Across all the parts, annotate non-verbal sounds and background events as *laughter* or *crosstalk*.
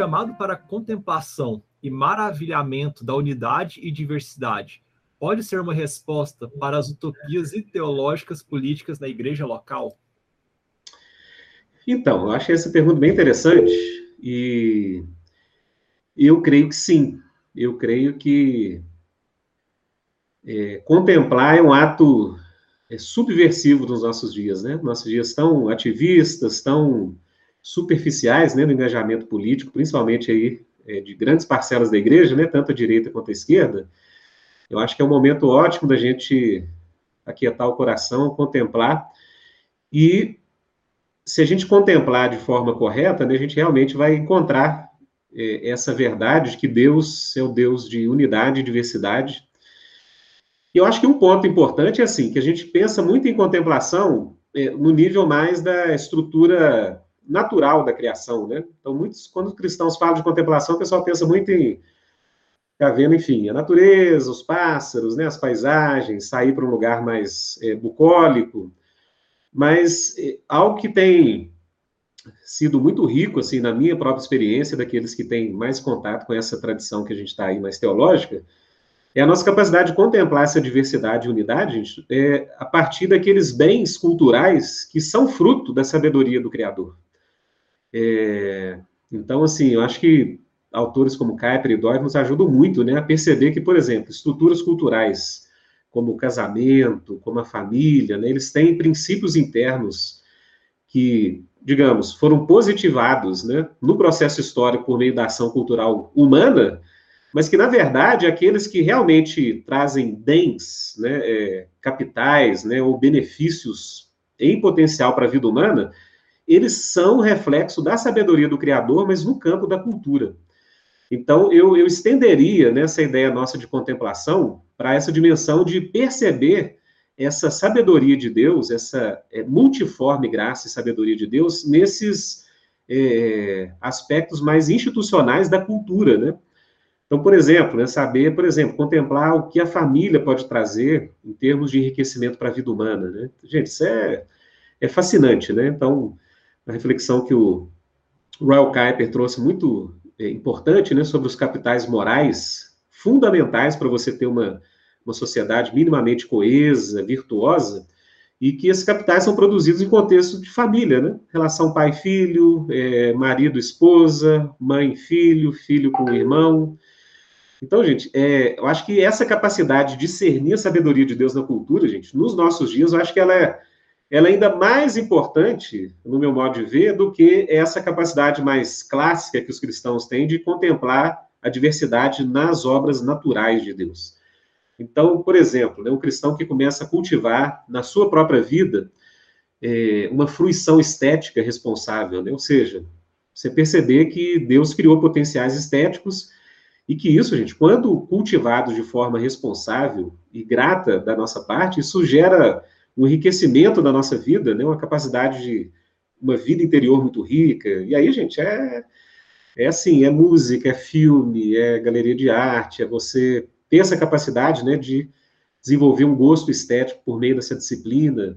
chamado para contemplação e maravilhamento da unidade e diversidade pode ser uma resposta para as utopias ideológicas políticas na igreja local? Então, eu achei essa pergunta bem interessante e eu creio que sim. Eu creio que é, contemplar é um ato é, subversivo dos nossos dias, né? Nossos dias tão ativistas, tão superficiais, né, no engajamento político, principalmente aí é, de grandes parcelas da igreja, né, tanto a direita quanto a esquerda. Eu acho que é um momento ótimo da gente aquietar o coração, contemplar e se a gente contemplar de forma correta, né, a gente realmente vai encontrar é, essa verdade de que Deus é o Deus de unidade e diversidade, e eu acho que um ponto importante é assim, que a gente pensa muito em contemplação é, no nível mais da estrutura natural da criação, né? Então, muitos, quando os cristãos falam de contemplação, o pessoal pensa muito em ficar vendo, enfim, a natureza, os pássaros, né, as paisagens, sair para um lugar mais é, bucólico, mas é, algo que tem sido muito rico, assim, na minha própria experiência, daqueles que têm mais contato com essa tradição que a gente está aí mais teológica, é a nossa capacidade de contemplar essa diversidade e unidade, gente, é, a partir daqueles bens culturais que são fruto da sabedoria do Criador. É, então, assim, eu acho que autores como Kuyper e Dói nos ajudam muito né, a perceber que, por exemplo, estruturas culturais como o casamento, como a família, né, eles têm princípios internos que, digamos, foram positivados né, no processo histórico por meio da ação cultural humana, mas que, na verdade, aqueles que realmente trazem bens, né, é, capitais, né, ou benefícios em potencial para a vida humana, eles são reflexo da sabedoria do Criador, mas no campo da cultura. Então, eu, eu estenderia nessa né, ideia nossa de contemplação para essa dimensão de perceber essa sabedoria de Deus, essa é, multiforme graça e sabedoria de Deus, nesses é, aspectos mais institucionais da cultura, né? Então, por exemplo, né, saber, por exemplo, contemplar o que a família pode trazer em termos de enriquecimento para a vida humana, né? Gente, isso é, é fascinante, né? Então, a reflexão que o Royal Kuiper trouxe muito é, importante, né, sobre os capitais morais fundamentais para você ter uma, uma sociedade minimamente coesa, virtuosa, e que esses capitais são produzidos em contexto de família, né? Relação pai-filho, é, marido-esposa, mãe-filho, filho com irmão, então, gente, é, eu acho que essa capacidade de discernir a sabedoria de Deus na cultura, gente, nos nossos dias, eu acho que ela é, ela é ainda mais importante, no meu modo de ver, do que essa capacidade mais clássica que os cristãos têm de contemplar a diversidade nas obras naturais de Deus. Então, por exemplo, né, um cristão que começa a cultivar na sua própria vida é, uma fruição estética responsável, né? ou seja, você perceber que Deus criou potenciais estéticos e que isso, gente, quando cultivado de forma responsável e grata da nossa parte, isso gera um enriquecimento da nossa vida, né? uma capacidade de uma vida interior muito rica. E aí, gente, é, é assim, é música, é filme, é galeria de arte, é você ter essa capacidade, né, de desenvolver um gosto estético por meio dessa disciplina.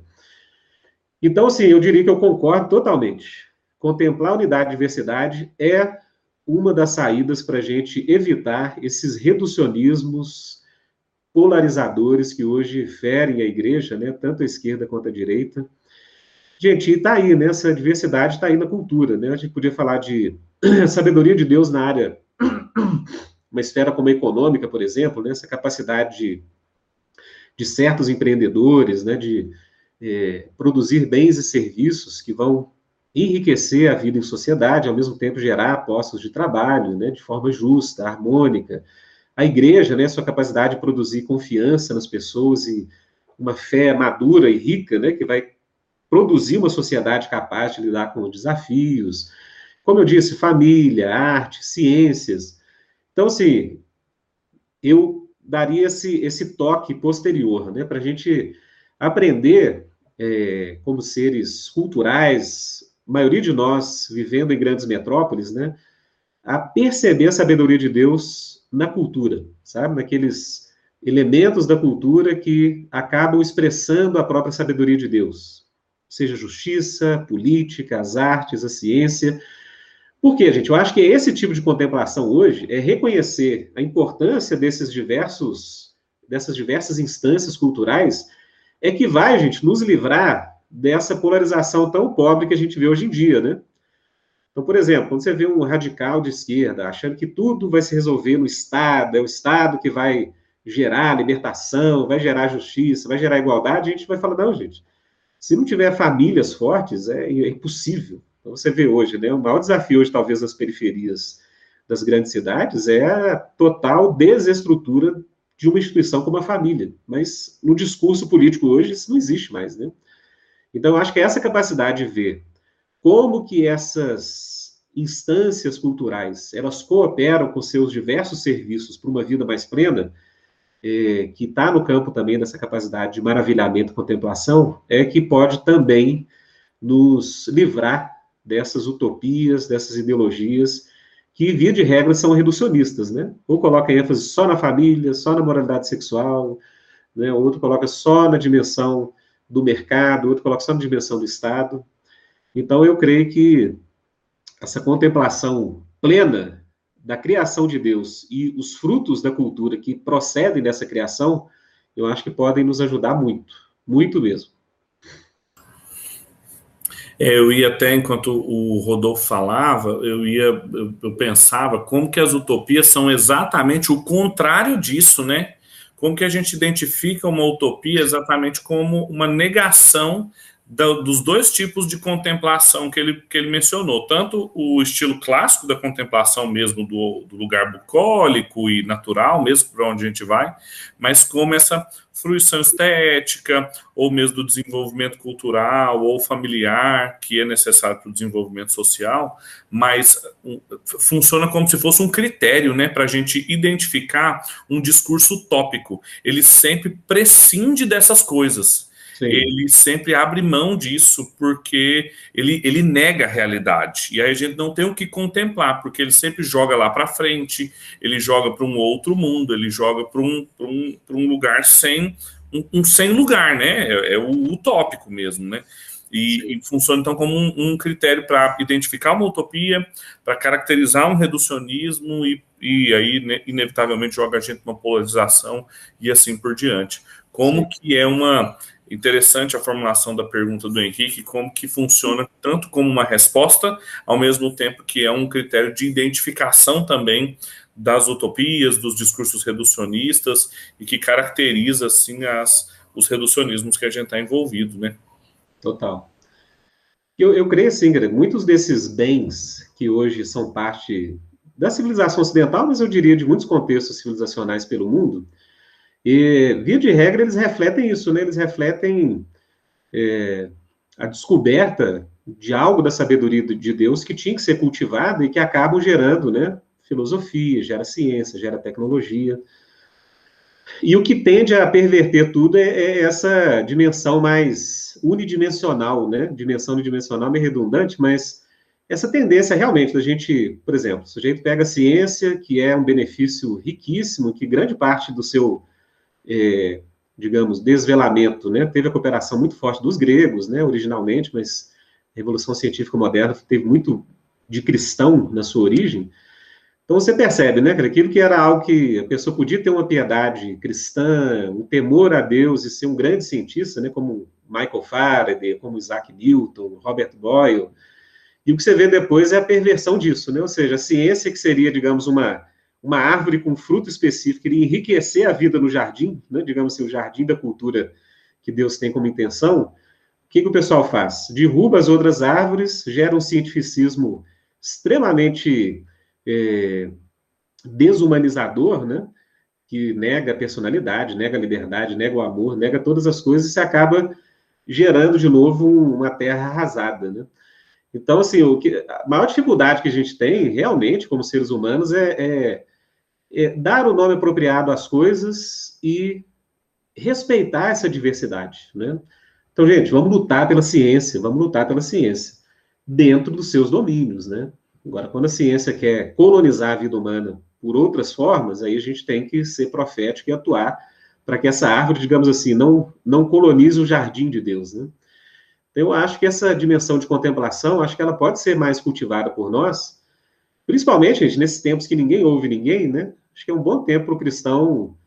Então, assim, eu diria que eu concordo totalmente. Contemplar unidade e diversidade é uma das saídas para a gente evitar esses reducionismos polarizadores que hoje ferem a igreja, né, tanto a esquerda quanto a direita. Gente, e está aí, né, essa diversidade está aí na cultura, né? A gente podia falar de *clears throat* sabedoria de Deus na área, *clears throat* uma esfera como a econômica, por exemplo, né, essa capacidade de, de certos empreendedores, né, de é, produzir bens e serviços que vão enriquecer a vida em sociedade, ao mesmo tempo gerar postos de trabalho, né, de forma justa, harmônica. A igreja, né, sua capacidade de produzir confiança nas pessoas e uma fé madura e rica, né, que vai produzir uma sociedade capaz de lidar com desafios. Como eu disse, família, arte, ciências. Então, assim, eu daria esse, esse toque posterior, né, para a gente aprender é, como seres culturais, maioria de nós vivendo em grandes metrópoles, né, a perceber a sabedoria de Deus na cultura, sabe? Naqueles elementos da cultura que acabam expressando a própria sabedoria de Deus, seja justiça, política, as artes, a ciência, Por quê, gente? Eu acho que esse tipo de contemplação hoje é reconhecer a importância desses diversos, dessas diversas instâncias culturais, é que vai, gente, nos livrar dessa polarização tão pobre que a gente vê hoje em dia, né? Então, por exemplo, quando você vê um radical de esquerda achando que tudo vai se resolver no Estado, é o Estado que vai gerar libertação, vai gerar justiça, vai gerar igualdade, a gente vai falar, não, gente, se não tiver famílias fortes, é, é impossível. Então, você vê hoje, né, o maior desafio hoje, talvez, das periferias das grandes cidades é a total desestrutura de uma instituição como a família. Mas no discurso político hoje isso não existe mais, né? Então, acho que essa capacidade de ver como que essas instâncias culturais, elas cooperam com seus diversos serviços para uma vida mais plena, é, que está no campo também dessa capacidade de maravilhamento e contemplação, é que pode também nos livrar dessas utopias, dessas ideologias, que, via de regra, são reducionistas, né? Ou coloca ênfase só na família, só na moralidade sexual, né? outro coloca só na dimensão do mercado, outro coloca só na dimensão do Estado. Então, eu creio que essa contemplação plena da criação de Deus e os frutos da cultura que procedem dessa criação, eu acho que podem nos ajudar muito, muito mesmo. É, eu ia até, enquanto o Rodolfo falava, eu ia, eu, eu, pensava como que as utopias são exatamente o contrário disso, né? Como que a gente identifica uma utopia exatamente como uma negação dos dois tipos de contemplação que ele, que ele mencionou, tanto o estilo clássico da contemplação mesmo do, do lugar bucólico e natural, mesmo para onde a gente vai, mas como essa fruição estética, ou mesmo do desenvolvimento cultural ou familiar, que é necessário para o desenvolvimento social, mas funciona como se fosse um critério né, para a gente identificar um discurso utópico. Ele sempre prescinde dessas coisas Sim. ele sempre abre mão disso porque ele, ele nega a realidade. E aí a gente não tem o que contemplar, porque ele sempre joga lá para frente, ele joga para um outro mundo, ele joga para um, um, um lugar sem um, um, sem lugar, né? É, é, o utópico mesmo, né? E, e funciona então como um, um critério para identificar uma utopia, para caracterizar um reducionismo e, e aí né, inevitavelmente joga a gente numa polarização e assim por diante. Como que é uma Interessante a formulação da pergunta do Henrique, como que funciona tanto como uma resposta, ao mesmo tempo que é um critério de identificação também das utopias, dos discursos reducionistas e que caracteriza assim as, os reducionismos que a gente está envolvido, né? Total. Eu, eu creio assim, muitos desses bens que hoje são parte da civilização ocidental, mas eu diria de muitos contextos civilizacionais pelo mundo, e, via de regra, eles refletem isso, né? Eles refletem é, a descoberta de algo da sabedoria de Deus que tinha que ser cultivado e que acabam gerando, né? Filosofia, gera ciência, gera tecnologia. E o que tende a perverter tudo é, é essa dimensão mais unidimensional, né? Dimensão unidimensional meio redundante, mas essa tendência realmente da gente, por exemplo, o sujeito pega a ciência, que é um benefício riquíssimo, que grande parte do seu é, digamos, desvelamento, né? Teve a cooperação muito forte dos gregos, né, originalmente, mas a Revolução Científica Moderna teve muito de cristão na sua origem. Então você percebe, né, aquilo que era algo que a pessoa podia ter uma piedade cristã, um temor a Deus e ser um grande cientista, né, como Michael Faraday, como Isaac Newton, Robert Boyle. E o que você vê depois é a perversão disso, né? Ou seja, a ciência que seria, digamos, uma uma árvore com fruto específico, iria enriquecer a vida no jardim, né, digamos assim, o jardim da cultura que Deus tem como intenção, o que, que o pessoal faz? Derruba as outras árvores, gera um cientificismo extremamente é, desumanizador, né? que nega a personalidade, nega a liberdade, nega o amor, nega todas as coisas e se acaba gerando de novo uma terra arrasada, né? Então, assim, o que, a maior dificuldade que a gente tem, realmente, como seres humanos, é, é é, dar o nome apropriado às coisas e respeitar essa diversidade, né? Então, gente, vamos lutar pela ciência, vamos lutar pela ciência, dentro dos seus domínios, né? Agora, quando a ciência quer colonizar a vida humana por outras formas, aí a gente tem que ser profético e atuar para que essa árvore, digamos assim, não, não colonize o jardim de Deus, né? Então, eu acho que essa dimensão de contemplação, acho que ela pode ser mais cultivada por nós, Principalmente, gente, nesses tempos que ninguém ouve ninguém, né? Acho que é um bom tempo para o cristão,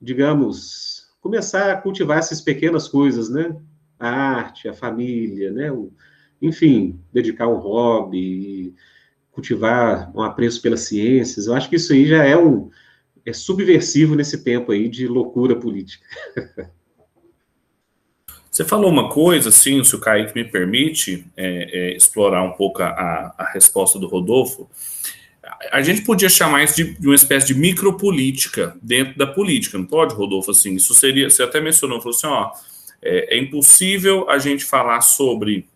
digamos, começar a cultivar essas pequenas coisas, né? A arte, a família, né? O, enfim, dedicar um hobby, cultivar um apreço pelas ciências. Eu acho que isso aí já é um é subversivo nesse tempo aí de loucura política. *laughs* Você falou uma coisa, assim, se o Kaique me permite é, é, explorar um pouco a, a, resposta do Rodolfo. A gente podia chamar isso de, de, uma espécie de micropolítica dentro da política, não pode, Rodolfo? Assim, isso seria, você até mencionou, falou assim, ó, é, é impossível a gente falar sobre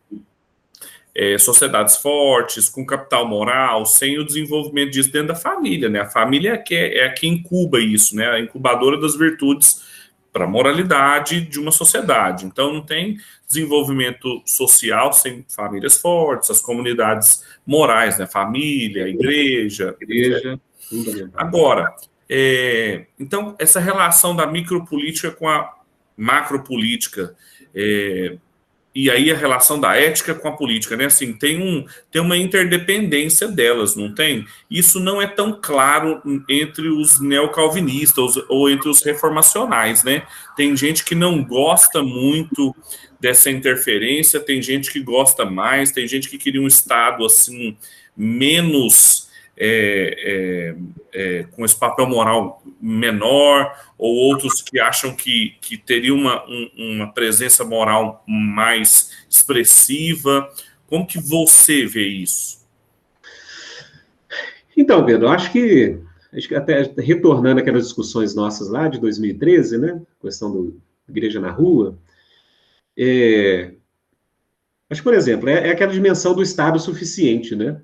é, sociedades fortes, com capital moral, sem o desenvolvimento disso dentro da família, né? A família é que, é a que incuba isso, né? A incubadora das virtudes para a moralidade de uma sociedade. Então, não tem desenvolvimento social sem famílias fortes, as comunidades morais, né? Família, igreja. Igreja. Agora, é, então, essa relação da micropolítica com a macropolítica, é, e aí a relação da ética com a política, né? Assim, tem, um, tem uma interdependência delas, não tem? Isso não é tão claro entre os neocalvinistas ou entre os reformacionais, né? Tem gente que não gosta muito dessa interferência, tem gente que gosta mais, tem gente que queria um Estado, assim, menos é, é, é, com esse papel moral menor, ou outros que acham que, que teria uma, um, uma presença moral mais expressiva. Como que você vê isso? Então, Pedro, acho que, acho que até retornando aquelas discussões nossas lá de 2013, né, questão do Igreja na Rua, é, acho que, por exemplo, é, é aquela dimensão do Estado suficiente, né?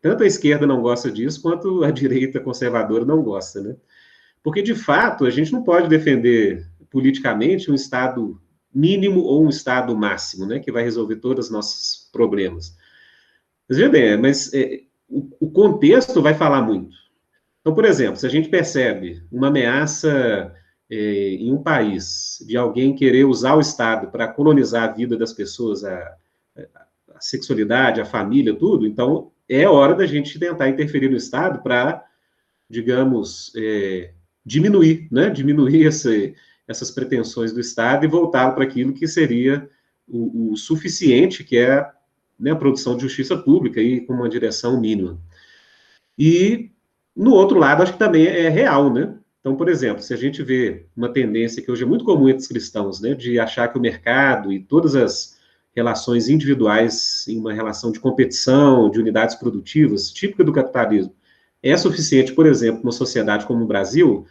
Tanto a esquerda não gosta disso, quanto a direita conservadora não gosta, né? Porque, de fato, a gente não pode defender politicamente um Estado mínimo ou um Estado máximo, né, que vai resolver todos os nossos problemas. Mas, veja bem, mas é, o, o, contexto vai falar muito. Então, por exemplo, se a gente percebe uma ameaça é, em um país de alguém querer usar o Estado para colonizar a vida das pessoas, a, a sexualidade, a família, tudo, então é hora da gente tentar interferir no Estado para, digamos, é, diminuir, né? Diminuir esse, essas pretensões do Estado e voltar para aquilo que seria o, o suficiente, que é né, a produção de justiça pública e com uma direção mínima. E, no outro lado, acho que também é real, né? Então, por exemplo, se a gente vê uma tendência que hoje é muito comum entre os cristãos, né, de achar que o mercado e todas as relações individuais em uma relação de competição, de unidades produtivas, típica do capitalismo, é suficiente, por exemplo, numa sociedade como o Brasil?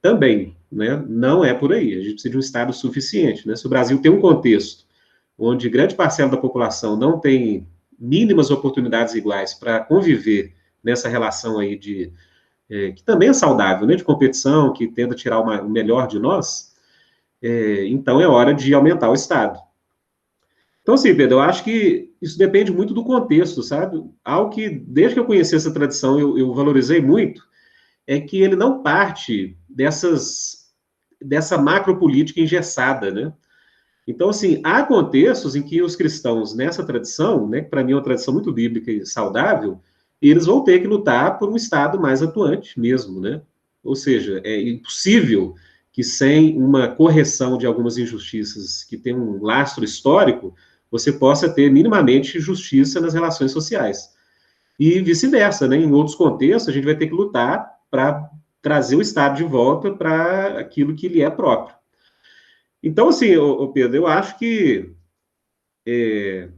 Também, né? Não é por aí. A gente precisa de um Estado suficiente, né? Se o Brasil tem um contexto onde grande parcela da população não tem mínimas oportunidades iguais para conviver nessa relação aí de é, que também é saudável, né? De competição, que tenta tirar uma, o melhor de nós. É, então é hora de aumentar o Estado. Então, assim, Pedro, eu acho que isso depende muito do contexto, sabe? Algo que, desde que eu conheci essa tradição, eu, eu valorizei muito, é que ele não parte dessas, dessa macropolítica engessada, né? Então, assim, há contextos em que os cristãos, nessa tradição, né, que para mim é uma tradição muito bíblica e saudável, eles vão ter que lutar por um Estado mais atuante mesmo, né? Ou seja, é impossível que sem uma correção de algumas injustiças que tem um lastro histórico, você possa ter minimamente justiça nas relações sociais. E vice-versa, né? Em outros contextos, a gente vai ter que lutar para trazer o Estado de volta para aquilo que lhe é próprio. Então, assim, ô, Pedro, eu acho que é,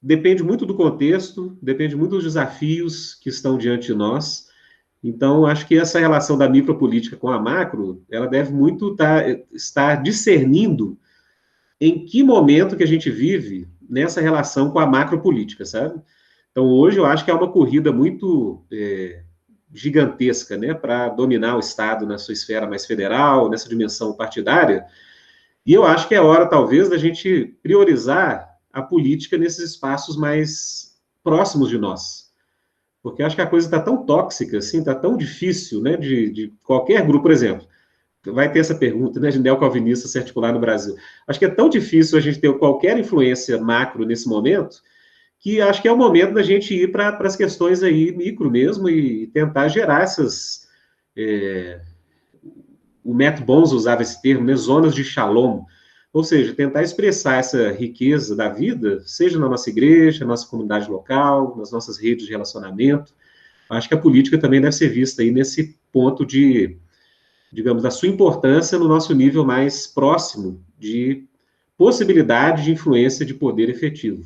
depende muito do contexto, depende muito dos desafios que estão diante de nós. Então, acho que essa relação da micropolítica com a macro, ela deve muito tá, estar discernindo em que momento que a gente vive nessa relação com a macropolítica, sabe? Então, hoje eu acho que é uma corrida muito é, gigantesca, né, para dominar o Estado na sua esfera mais federal, nessa dimensão partidária, e eu acho que é hora, talvez, da gente priorizar a política nesses espaços mais próximos de nós. Porque eu acho que a coisa está tão tóxica, assim, está tão difícil, né, de, de qualquer grupo, por exemplo vai ter essa pergunta, né, de neocalvinista se articular no Brasil. Acho que é tão difícil a gente ter qualquer influência macro nesse momento, que acho que é o momento da gente ir para as questões aí micro mesmo e tentar gerar essas. É, o Matt Bons usava esse termo, né, zonas de shalom, ou seja, tentar expressar essa riqueza da vida, seja na nossa igreja, na nossa comunidade local, nas nossas redes de relacionamento. Acho que a política também deve ser vista aí nesse ponto de, digamos, da sua importância no nosso nível mais próximo de possibilidade de influência de poder efetivo.